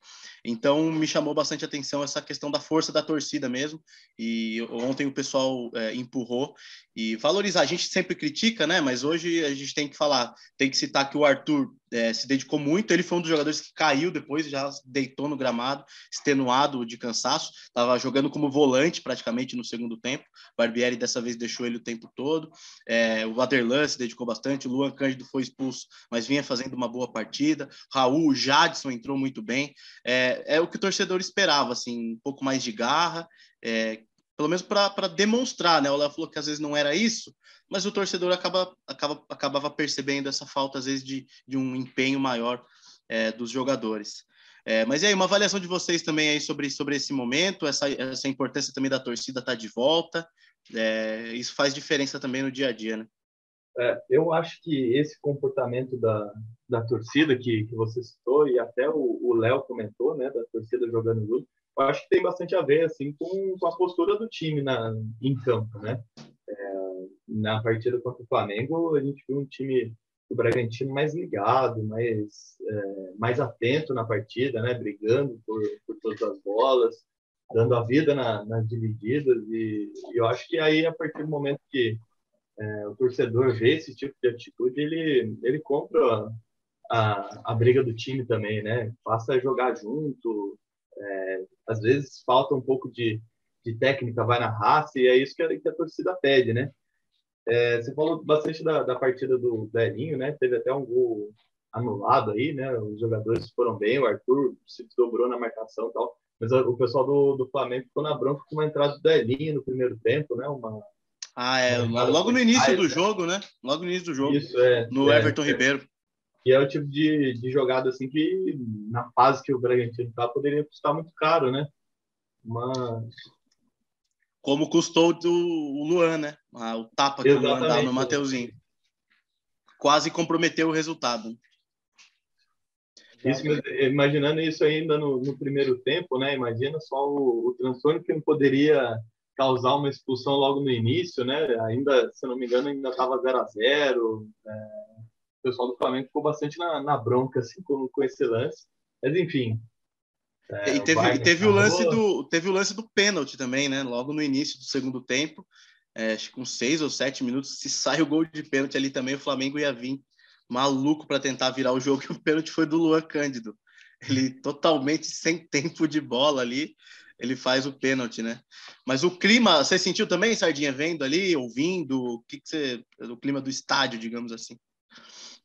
Então me chamou bastante atenção essa questão da força da torcida mesmo. E ontem o pessoal é, empurrou e valorizar. A gente sempre critica, né? Mas hoje a gente tem que falar, tem que citar que o Arthur é, se dedicou muito. Ele foi um dos jogadores que caiu depois, já deitou no gramado, extenuado de cansaço. Estava jogando como volante praticamente no segundo tempo. Barbieri dessa vez deixou ele o tempo todo. É, o Aderlan se dedicou bastante. O Luan Cândido foi expulso, mas vinha fazendo uma boa partida. Raul, o Jadson entrou muito bem. É, é o que o torcedor esperava, assim, um pouco mais de garra. É, pelo menos para demonstrar, né? O Léo falou que às vezes não era isso, mas o torcedor acaba, acaba, acabava percebendo essa falta, às vezes, de, de um empenho maior é, dos jogadores. É, mas e aí, uma avaliação de vocês também aí sobre, sobre esse momento, essa, essa importância também da torcida estar tá de volta. É, isso faz diferença também no dia a dia, né? É, eu acho que esse comportamento da, da torcida que, que você citou e até o Léo comentou, né, da torcida jogando junto, eu acho que tem bastante a ver assim com, com a postura do time na, em campo, né? É, na partida contra o Flamengo, a gente viu um time do Bragantino mais ligado, mais é, mais atento na partida, né? Brigando por, por todas as bolas, dando a vida na, nas divididas e, e, eu acho que aí a partir do momento que é, o torcedor vê esse tipo de atitude, ele ele compra a, a briga do time também, né? Passa a jogar junto. É, às vezes falta um pouco de, de técnica, vai na raça, e é isso que a, que a torcida pede, né? É, você falou bastante da, da partida do, do Elinho, né? Teve até um gol anulado aí, né? Os jogadores foram bem, o Arthur se dobrou na marcação e tal. Mas o pessoal do, do Flamengo ficou na bronca com uma entrada do Elinho no primeiro tempo, né? Uma, ah, é. Logo no início do jogo, né? Logo no início do jogo. Isso, é. No é, Everton é. Ribeiro. E é o tipo de, de jogada assim que, na fase que o Bragantino tá, poderia custar muito caro, né? Mas. Como custou o Luan, né? Ah, o tapa que Exatamente. o Luan dá no Mateuzinho. Quase comprometeu o resultado. Isso, imaginando isso ainda no, no, primeiro tempo, né? Imagina só o, o transtorno que não poderia causar uma expulsão logo no início, né? Ainda, se não me engano, ainda estava 0 a 0 é pessoal do Flamengo ficou bastante na, na bronca assim, com, com esse lance. Mas enfim. É, e teve, e teve o lance do teve o lance do pênalti também, né? Logo no início do segundo tempo, é, acho que com seis ou sete minutos, se sai o gol de pênalti ali também, o Flamengo ia vir maluco para tentar virar o jogo. E o pênalti foi do Luan Cândido. Ele totalmente sem tempo de bola ali, ele faz o pênalti, né? Mas o clima, você sentiu também, Sardinha, vendo ali, ouvindo? O que, que você. O clima do estádio, digamos assim?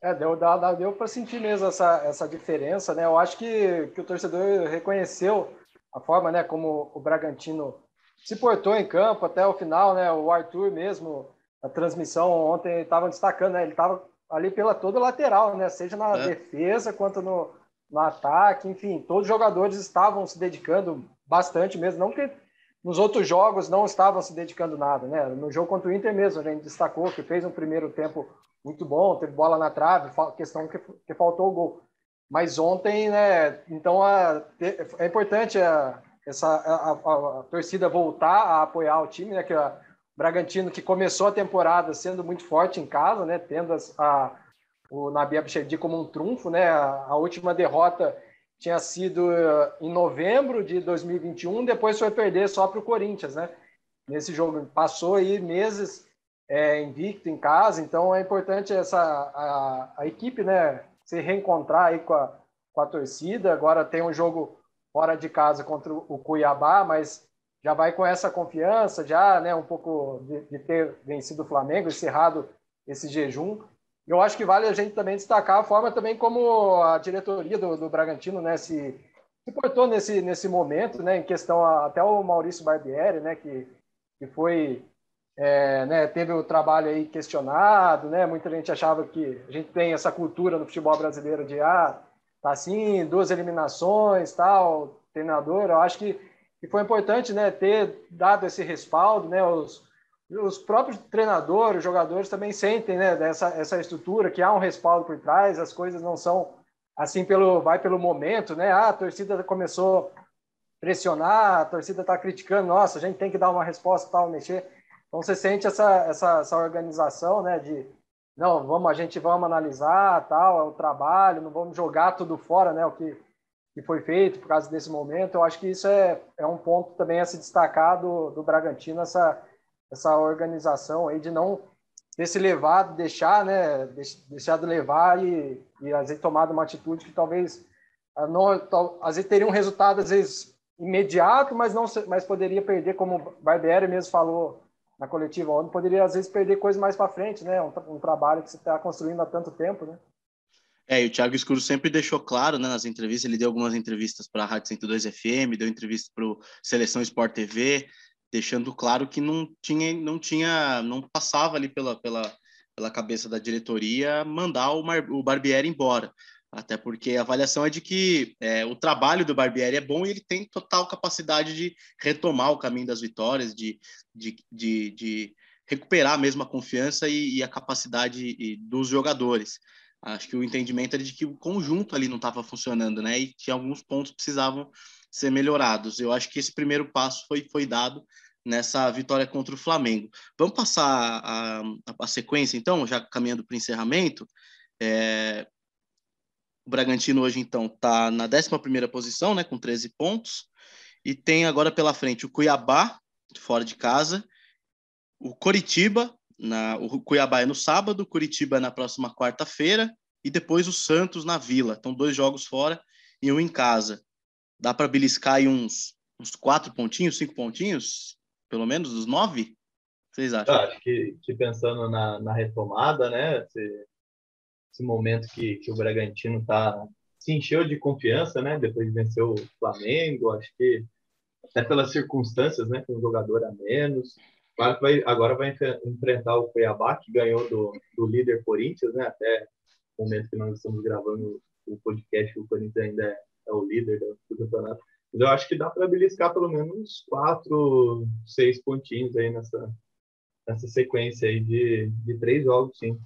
É, deu, deu, deu para sentir mesmo essa, essa diferença, né? Eu acho que, que o torcedor reconheceu a forma, né, como o Bragantino se portou em campo até o final, né? O Arthur mesmo, a transmissão ontem estava destacando, né? Ele estava ali pela toda lateral, né? Seja na é. defesa quanto no, no ataque, enfim, todos os jogadores estavam se dedicando bastante mesmo, não que nos outros jogos não estavam se dedicando nada, né? No jogo contra o Inter mesmo, a gente destacou que fez um primeiro tempo muito bom, teve bola na trave, questão que, que faltou o gol. Mas ontem, né, então a, é importante a, essa, a, a, a, torcida voltar a apoiar o time, né, que o Bragantino que começou a temporada sendo muito forte em casa, né, tendo a, o Nabi Abichedi como um trunfo, né, a, a última derrota tinha sido eh, em novembro de 2021, depois foi perder só para o Corinthians, né, nesse jogo. Passou aí meses é, invicto em casa, então é importante essa a, a, equipe, né, se reencontrar aí com a, com a torcida. Agora tem um jogo fora de casa contra o Cuiabá, mas já vai com essa confiança, já, né, um pouco de, de ter vencido o Flamengo, encerrado esse jejum. Eu acho que vale a gente também destacar a forma também como a diretoria do, do Bragantino, né, se, se portou nesse nesse momento, né, em questão a, até o Maurício Barbieri, né, que que foi é, né, teve o trabalho aí questionado, né? Muita gente achava que a gente tem essa cultura no futebol brasileiro de ah, tá assim, duas eliminações, tal, treinador. Eu acho que, que foi importante, né, ter dado esse respaldo, né? Os, os próprios treinadores, os jogadores também sentem, né, dessa essa estrutura que há um respaldo por trás, as coisas não são assim pelo vai pelo momento, né? Ah, a torcida começou a pressionar, a torcida está criticando, nossa, a gente tem que dar uma resposta tal, mexer então você sente essa, essa, essa organização, né, de não, vamos, a gente vamos analisar, tal, é o trabalho, não vamos jogar tudo fora, né, o que, que foi feito por causa desse momento. Eu acho que isso é, é um ponto também a se destacar do, do Bragantino, essa, essa organização aí de não ter se levado, deixar, né, deixado levar e, e às vezes tomado uma atitude que talvez ah, não, às vezes teria um resultado às vezes imediato, mas não mas poderia perder, como o Barbieri mesmo falou na coletiva ontem, poderia às vezes perder coisas mais para frente, né? Um, um, trabalho que você está construindo há tanto tempo, né? É, e o Thiago Escuro sempre deixou claro, né, nas entrevistas, ele deu algumas entrevistas para a Rádio 102 FM, deu entrevista para o Seleção Sport TV, deixando claro que não tinha, não tinha, não passava ali pela, pela, pela cabeça da diretoria mandar o, Mar, o Barbieri embora. Até porque a avaliação é de que é, o trabalho do Barbieri é bom e ele tem total capacidade de retomar o caminho das vitórias, de, de, de, de recuperar mesmo a confiança e, e a capacidade dos jogadores. Acho que o entendimento era de que o conjunto ali não estava funcionando, né? E que alguns pontos precisavam ser melhorados. Eu acho que esse primeiro passo foi, foi dado nessa vitória contra o Flamengo. Vamos passar a, a, a sequência, então, já caminhando para o encerramento. É, o Bragantino hoje, então, está na 11 posição, né, com 13 pontos, e tem agora pela frente o Cuiabá, fora de casa, o Coritiba, na, o Cuiabá é no sábado, Curitiba é na próxima quarta-feira, e depois o Santos na Vila. Então, dois jogos fora e um em casa. Dá para beliscar aí uns, uns quatro pontinhos, cinco pontinhos? pelo menos, dos nove? Vocês acham? acho que, que pensando na, na retomada, né? Esse, esse momento que, que o Bragantino tá, se encheu de confiança, né? Depois de vencer o Flamengo, acho que até pelas circunstâncias, né? Com um jogador a menos. Claro que vai, agora vai enfrentar o Cuiabá, que ganhou do, do líder Corinthians, né? Até o momento que nós estamos gravando o podcast, o Corinthians ainda é, é o líder do, campeonato. Mas eu acho que dá para beliscar pelo menos quatro, seis pontinhos aí nessa, nessa sequência aí de, de três jogos, sim.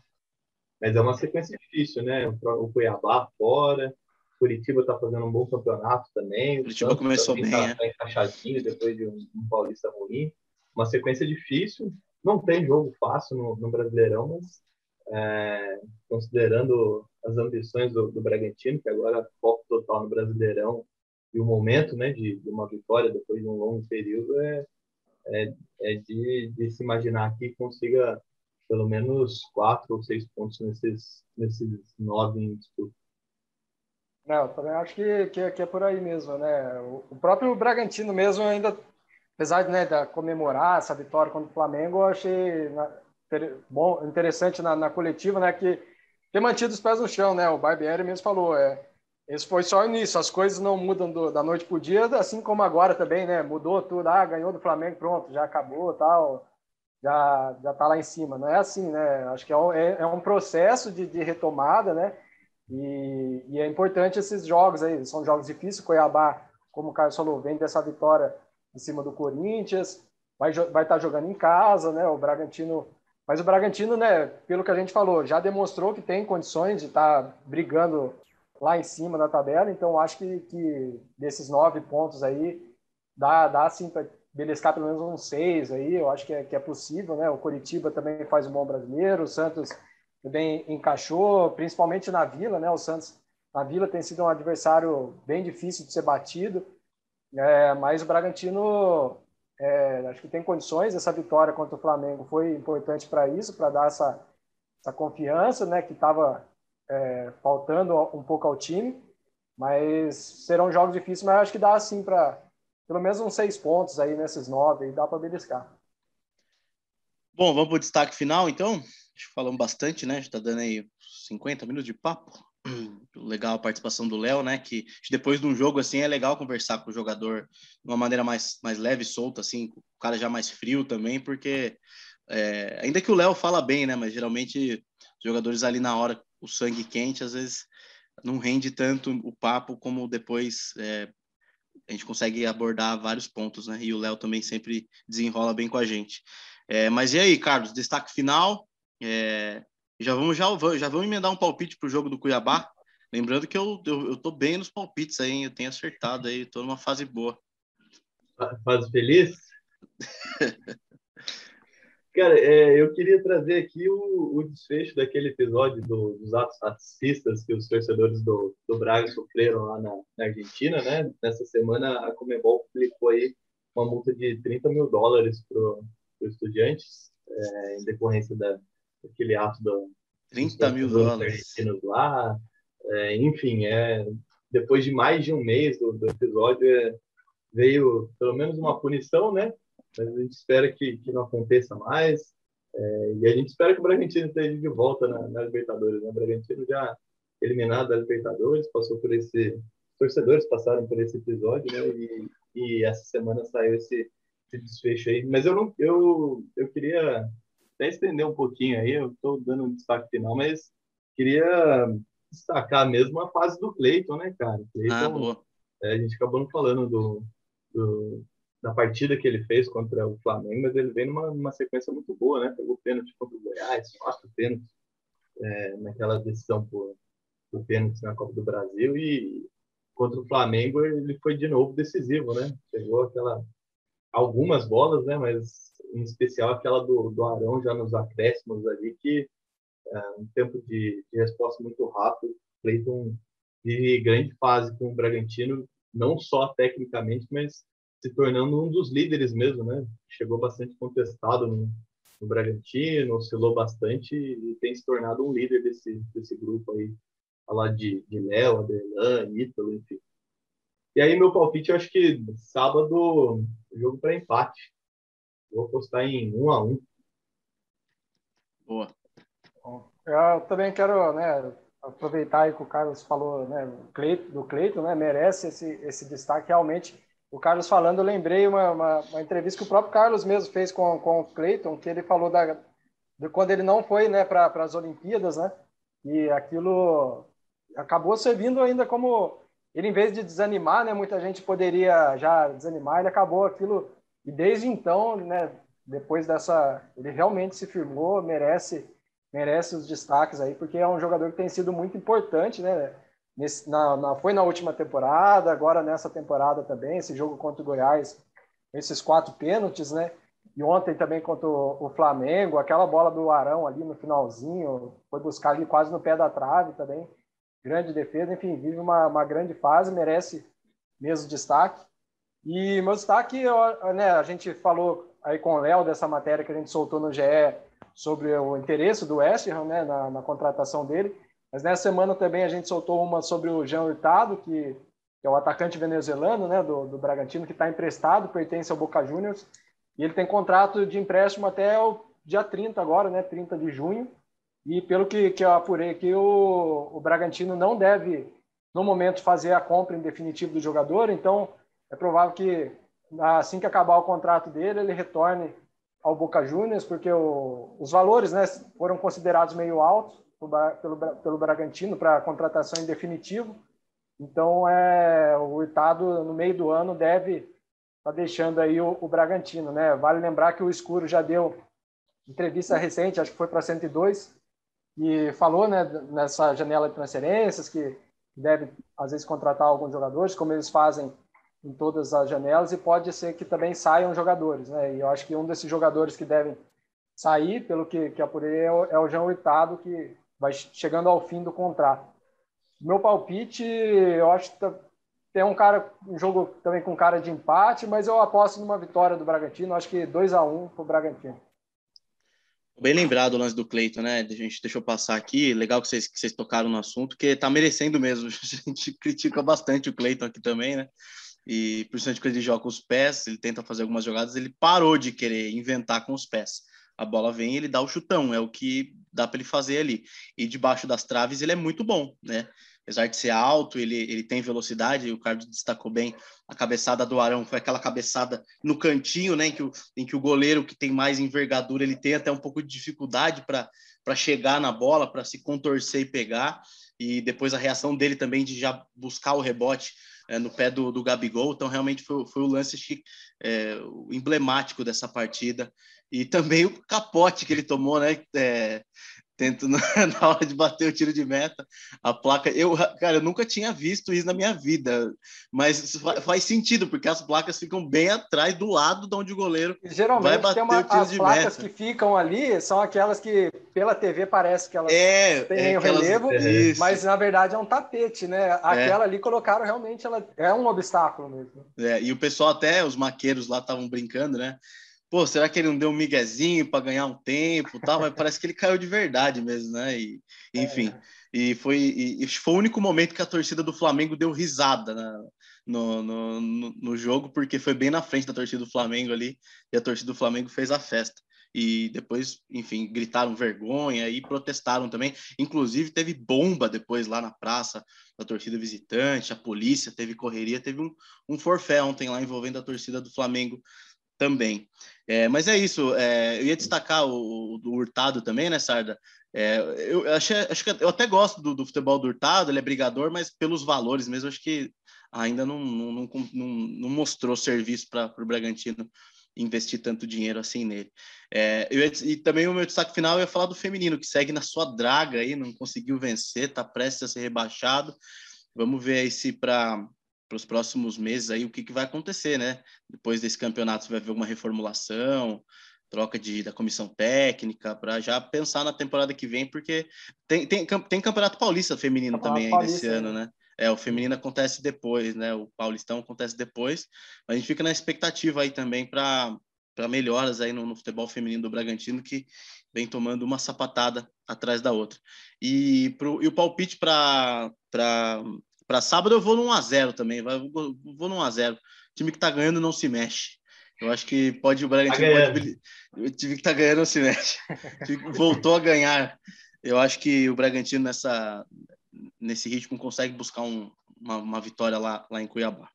Mas é uma sequência difícil, né? O Cuiabá fora, Curitiba está fazendo um bom campeonato também. Curitiba começou bem, tá, é. tá encaixadinho depois de um, um, Paulista ruim. Uma sequência difícil. Não tem jogo fácil no, no Brasileirão, mas é, considerando as ambições do, do Bragantino, que agora foco total no Brasileirão, e o momento né, de, de, uma vitória depois de um longo período é, é, é de, de, se imaginar que consiga pelo menos quatro ou seis pontos nesses, nesses nove em disputa. Não, também acho que, que, que, é por aí mesmo, né? O próprio Bragantino mesmo ainda, apesar né, de comemorar essa vitória contra o Flamengo, eu achei bom, interessante na, na, coletiva, né, que ter mantido os pés no chão, né? O Barbieri mesmo falou, é, esse foi só o início, as coisas não mudam do, da noite para o dia, assim como agora também, né? Mudou tudo, ah, ganhou do Flamengo, pronto, já acabou, tal, já já está lá em cima. Não é assim, né? Acho que é um, é, é um processo de, de, retomada, né? E, e, é importante esses jogos aí, são jogos difíceis. Cuiabá, como o Carlos falou, vem dessa vitória em cima do Corinthians, vai vai estar tá jogando em casa, né? O Bragantino, mas o Bragantino, né? Pelo que a gente falou, já demonstrou que tem condições de estar tá brigando lá em cima da tabela, então acho que, que desses nove pontos aí, dá, dá sim para beliscar pelo menos uns seis aí, eu acho que é, que é possível, né? O Coritiba também faz um bom brasileiro, o Santos também encaixou, principalmente na Vila, né? O Santos na Vila tem sido um adversário bem difícil de ser batido, é, mas o Bragantino é, acho que tem condições, essa vitória contra o Flamengo foi importante para isso, para dar essa, essa confiança, né? Que estava é, faltando um pouco ao time, mas serão jogos difíceis, mas acho que dá assim para pelo menos uns seis pontos aí nesses nove, e dá para beliscar. Bom, vamos para o destaque final, então. Acho que falamos bastante, né? Está dando aí 50 minutos de papo. Legal a participação do Léo, né? Que depois de um jogo assim é legal conversar com o jogador de uma maneira mais, mais leve, solta, assim, o cara já mais frio também, porque é, ainda que o Léo fala bem, né? Mas geralmente os jogadores ali na hora o sangue quente, às vezes não rende tanto o papo como depois é, a gente consegue abordar vários pontos, né? E o Léo também sempre desenrola bem com a gente. É, mas e aí, Carlos, destaque final? É, já vamos já, já vamos emendar um palpite para o jogo do Cuiabá. Lembrando que eu, eu, eu tô bem nos palpites aí, eu tenho acertado aí, estou numa fase boa. Fase feliz? Cara, é, eu queria trazer aqui o, o desfecho daquele episódio do, dos atos racistas que os torcedores do, do Braga sofreram lá na, na, Argentina, né? Nessa semana, a Comebol publicou aí uma multa de 30 mil dólares para os estudiantes, é, em decorrência da, daquele ato do, 30 mil dólares lá. É, enfim, é, depois de mais de um mês do, do episódio, é, veio pelo menos uma punição, né? mas a gente espera que, que não aconteça mais. É, e a gente espera que o Bragantino esteja de volta na, na Libertadores. Né? O Bragantino já eliminado da Libertadores, passou por esse. Torcedores passaram por esse episódio, né? E, e essa semana saiu esse, esse, desfecho aí. Mas eu não, eu, eu queria até estender um pouquinho aí. Eu estou dando um destaque final, mas queria destacar mesmo a fase do Cleiton, né, cara? Clayton, ah, boa. É, a gente acabou não falando do, do na partida que ele fez contra o Flamengo, mas ele vem numa, numa sequência muito boa, né? Pegou pênalti contra o Goiás, quatro pênaltis é, naquela decisão por, por pênaltis na Copa do Brasil e contra o Flamengo ele foi de novo decisivo, né? Pegou aquela algumas bolas, né? Mas em especial aquela do, do Arão já nos acréscimos ali que é, um tempo de, de resposta muito rápido. Cleiton vive grande fase com o Bragantino, não só tecnicamente, mas se tornando um dos líderes mesmo, né? Chegou bastante contestado no, no Bragantino, oscilou bastante e tem se tornado um líder desse, desse grupo aí, falar de, de Léo, Aderlan, Ítalo, enfim. E aí meu palpite, eu acho que sábado, jogo para empate. Vou apostar em um a um. Boa. Eu também quero né, aproveitar aí que o Carlos falou né, do Cleito, né, merece esse, esse destaque realmente o Carlos falando, eu lembrei uma, uma, uma, entrevista que o próprio Carlos mesmo fez com, com o Cleiton, que ele falou da, de quando ele não foi né, para as Olimpíadas, né? E aquilo acabou servindo ainda como ele, em vez de desanimar, né? Muita gente poderia já desanimar, ele acabou aquilo e desde então, né? Depois dessa, ele realmente se firmou, merece merece os destaques aí, porque é um jogador que tem sido muito importante, né? Nesse, na, na, foi na última temporada, agora nessa temporada também, esse jogo contra o Goiás, esses quatro pênaltis, né? E ontem também contra o, o Flamengo, aquela bola do Arão ali no finalzinho, foi buscar ali quase no pé da trave também. Grande defesa, enfim, vive uma, uma grande fase, merece mesmo destaque. E meu destaque, né, a gente falou aí com o Léo dessa matéria que a gente soltou no GE sobre o interesse do West Ham né, na, na contratação dele. Mas nessa semana também a gente soltou uma sobre o Jean Hurtado, que, é o atacante venezuelano né, do, do Bragantino, que está emprestado, pertence ao Boca Juniors. E ele tem contrato de empréstimo até o dia 30 agora, né, 30 de junho. E pelo que, que eu apurei aqui, o, o Bragantino não deve, no momento, fazer a compra em definitivo do jogador. Então, é provável que assim que acabar o contrato dele, ele retorne ao Boca Juniors, porque o, os valores né, foram considerados meio altos pelo, pelo Bragantino para contratação em definitivo. Então, é, o Itado, no meio do ano, deve estar tá deixando aí o, o, Bragantino. Né? Vale lembrar que o Escuro já deu entrevista recente, acho que foi para 102, e falou né, nessa janela de transferências que deve, às vezes, contratar alguns jogadores, como eles fazem em todas as janelas, e pode ser que também saiam jogadores. Né? E eu acho que um desses jogadores que devem sair, pelo que, que apurei, é o, é o que vai chegando ao fim do contrato. Meu palpite, eu acho que tá, tem um cara, um jogo também com cara de empate, mas eu aposto numa vitória do Bragantino, acho que 2 a 1 um para o Bragantino. Bem lembrado o lance do Cleiton, né? A gente deixou passar aqui. Legal que vocês, que vocês tocaram no assunto, que tá merecendo mesmo. A gente critica bastante o Cleiton aqui também, né? E principalmente quando ele joga com os pés, ele tenta fazer algumas jogadas, ele parou de querer inventar com os pés a bola vem e ele dá o chutão, é o que dá para ele fazer ali. E debaixo das traves ele é muito bom, né? Apesar de ser alto, ele, ele tem velocidade, o Carlos destacou bem a cabeçada do Arão, foi aquela cabeçada no cantinho, né? Em que o, em que o goleiro que tem mais envergadura, ele tem até um pouco de dificuldade para chegar na bola, para se contorcer e pegar. E depois a reação dele também de já buscar o rebote é, no pé do, do Gabigol. Então, realmente foi, foi o lance é, emblemático dessa partida e também o capote que ele tomou, né? É, tento na hora de bater o tiro de meta, a placa. Eu, cara, eu nunca tinha visto isso na minha vida, mas faz sentido porque as placas ficam bem atrás do lado de onde o goleiro Geralmente, vai bater uma, o tiro as de placas meta. que ficam ali são aquelas que pela TV parece que elas é, têm é o relevo, mas na verdade é um tapete, né? É. Aquela é. ali colocaram realmente ela é um obstáculo mesmo. É, e o pessoal até os maqueiros lá estavam brincando, né? Pô, será que ele não deu um miguezinho para ganhar um tempo tal? Mas parece que ele caiu de verdade mesmo, né? E, enfim, é. e, foi, e, foi o único momento que a torcida do Flamengo deu risada né? no, no, no, no jogo, porque foi bem na frente da torcida do Flamengo ali, e a torcida do Flamengo fez a festa e depois, enfim, gritaram vergonha e protestaram também. Inclusive, teve bomba depois lá na praça da torcida visitante, a polícia teve correria, teve um, um forfé ontem lá envolvendo a torcida do Flamengo também. É, mas é isso, é, eu ia destacar o, o Hurtado também, né, Sarda? É, eu achei, acho que eu até gosto do, do, futebol do Hurtado, ele é brigador, mas pelos valores mesmo, acho que ainda não, não, não, não mostrou serviço para o Bragantino investir tanto dinheiro assim nele. É, eu, e também o meu destaque final ia falar do feminino, que segue na sua draga aí, não conseguiu vencer, está prestes a ser rebaixado. Vamos ver aí se para para os próximos meses aí o que, que vai acontecer, né? Depois desse campeonato, vai ver uma reformulação, troca de, da comissão técnica, para já pensar na temporada que vem, porque tem, tem, tem campeonato paulista feminino campeonato também paulista, desse ano, né? É, o feminino acontece depois, né? O paulistão acontece depois. Mas a gente fica na expectativa aí também para para melhoras aí no, no, futebol feminino do Bragantino, que vem tomando uma sapatada atrás da outra. E, pro, e o palpite para para sábado eu vou no 1x0 também. Vai, vou, vou no 1x0. O time que tá ganhando não se mexe. Eu acho que pode o Bragantino tá pode, o time que tá ganhando não se mexe. voltou a ganhar. Eu acho que o Bragantino nessa nesse ritmo consegue buscar um, uma, uma, vitória lá, lá em Cuiabá.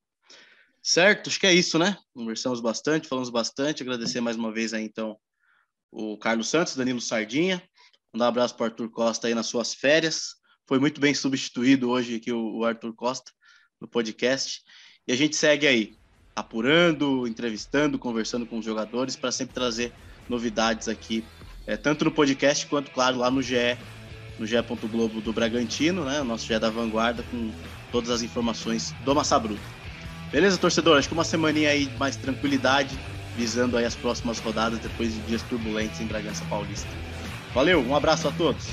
Certo? Acho que é isso, né? Conversamos bastante, falamos bastante. Agradecer mais uma vez aí, então, o Carlos Santos, Danilo Sardinha. Mandar um abraço para o Arthur Costa aí nas suas férias foi muito bem substituído hoje aqui o, Arthur Costa no podcast. E a gente segue aí, apurando, entrevistando, conversando com os jogadores para sempre trazer novidades aqui, é, tanto no podcast quanto, claro, lá no GE, no GE. Globo do Bragantino, né? O nosso GE da Vanguarda, com todas as informações do Massa Bruta. Beleza, torcedor? Acho que uma semaninha aí mais tranquilidade, visando aí as próximas rodadas depois de dias turbulentos em Bragança Paulista. Valeu, um abraço a todos.